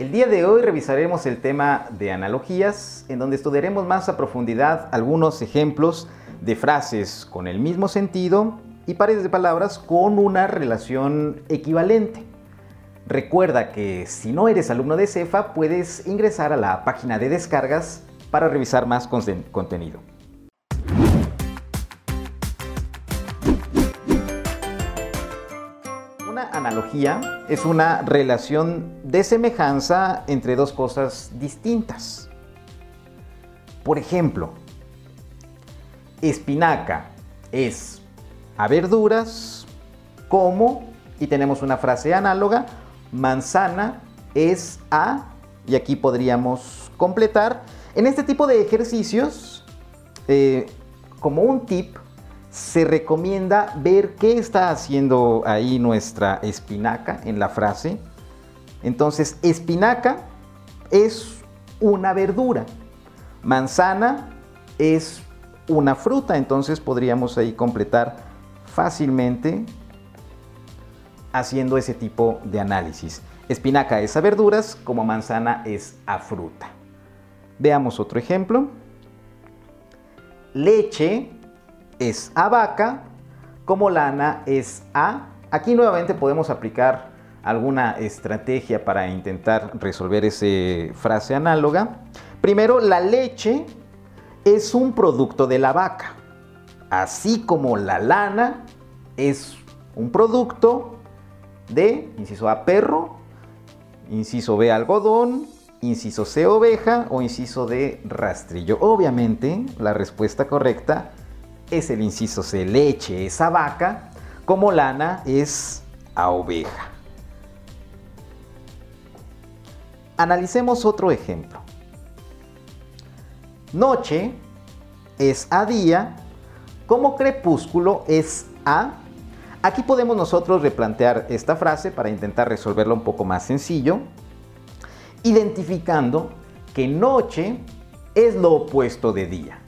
El día de hoy revisaremos el tema de analogías, en donde estudiaremos más a profundidad algunos ejemplos de frases con el mismo sentido y pares de palabras con una relación equivalente. Recuerda que si no eres alumno de CEFA, puedes ingresar a la página de descargas para revisar más contenido. Analogía es una relación de semejanza entre dos cosas distintas. Por ejemplo, espinaca es a verduras, como, y tenemos una frase análoga, manzana es a, y aquí podríamos completar. En este tipo de ejercicios, eh, como un tip, se recomienda ver qué está haciendo ahí nuestra espinaca en la frase. Entonces, espinaca es una verdura, manzana es una fruta, entonces podríamos ahí completar fácilmente haciendo ese tipo de análisis. Espinaca es a verduras, como manzana es a fruta. Veamos otro ejemplo. Leche es a vaca, como lana es a... Aquí nuevamente podemos aplicar alguna estrategia para intentar resolver esa frase análoga. Primero, la leche es un producto de la vaca, así como la lana es un producto de, inciso A, perro, inciso B, algodón, inciso C, oveja o inciso D, rastrillo. Obviamente, la respuesta correcta es el inciso C, leche es a vaca, como lana es a oveja. Analicemos otro ejemplo. Noche es a día, como crepúsculo es a Aquí podemos nosotros replantear esta frase para intentar resolverla un poco más sencillo, identificando que noche es lo opuesto de día.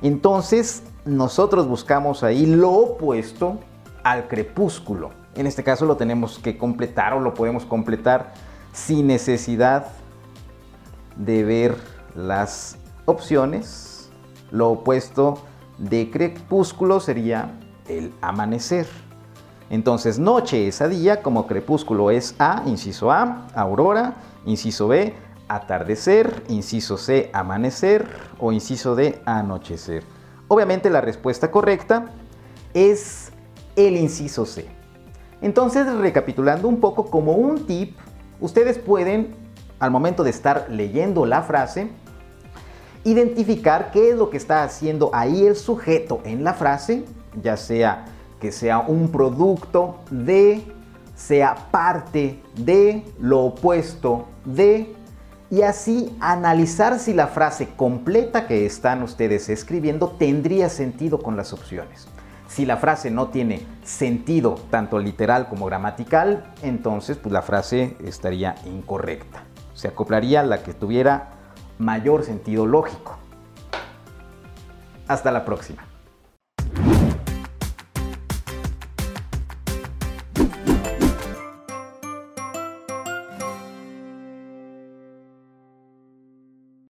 Entonces, nosotros buscamos ahí lo opuesto al crepúsculo. En este caso lo tenemos que completar o lo podemos completar sin necesidad de ver las opciones. Lo opuesto de crepúsculo sería el amanecer. Entonces, noche es a día, como crepúsculo es a, inciso A, aurora, inciso B, atardecer, inciso C, amanecer o inciso D, anochecer. Obviamente la respuesta correcta es el inciso C. Entonces, recapitulando un poco como un tip, ustedes pueden, al momento de estar leyendo la frase, identificar qué es lo que está haciendo ahí el sujeto en la frase, ya sea que sea un producto de, sea parte de, lo opuesto de, y así analizar si la frase completa que están ustedes escribiendo tendría sentido con las opciones. Si la frase no tiene sentido tanto literal como gramatical, entonces pues la frase estaría incorrecta. Se acoplaría la que tuviera mayor sentido lógico. Hasta la próxima.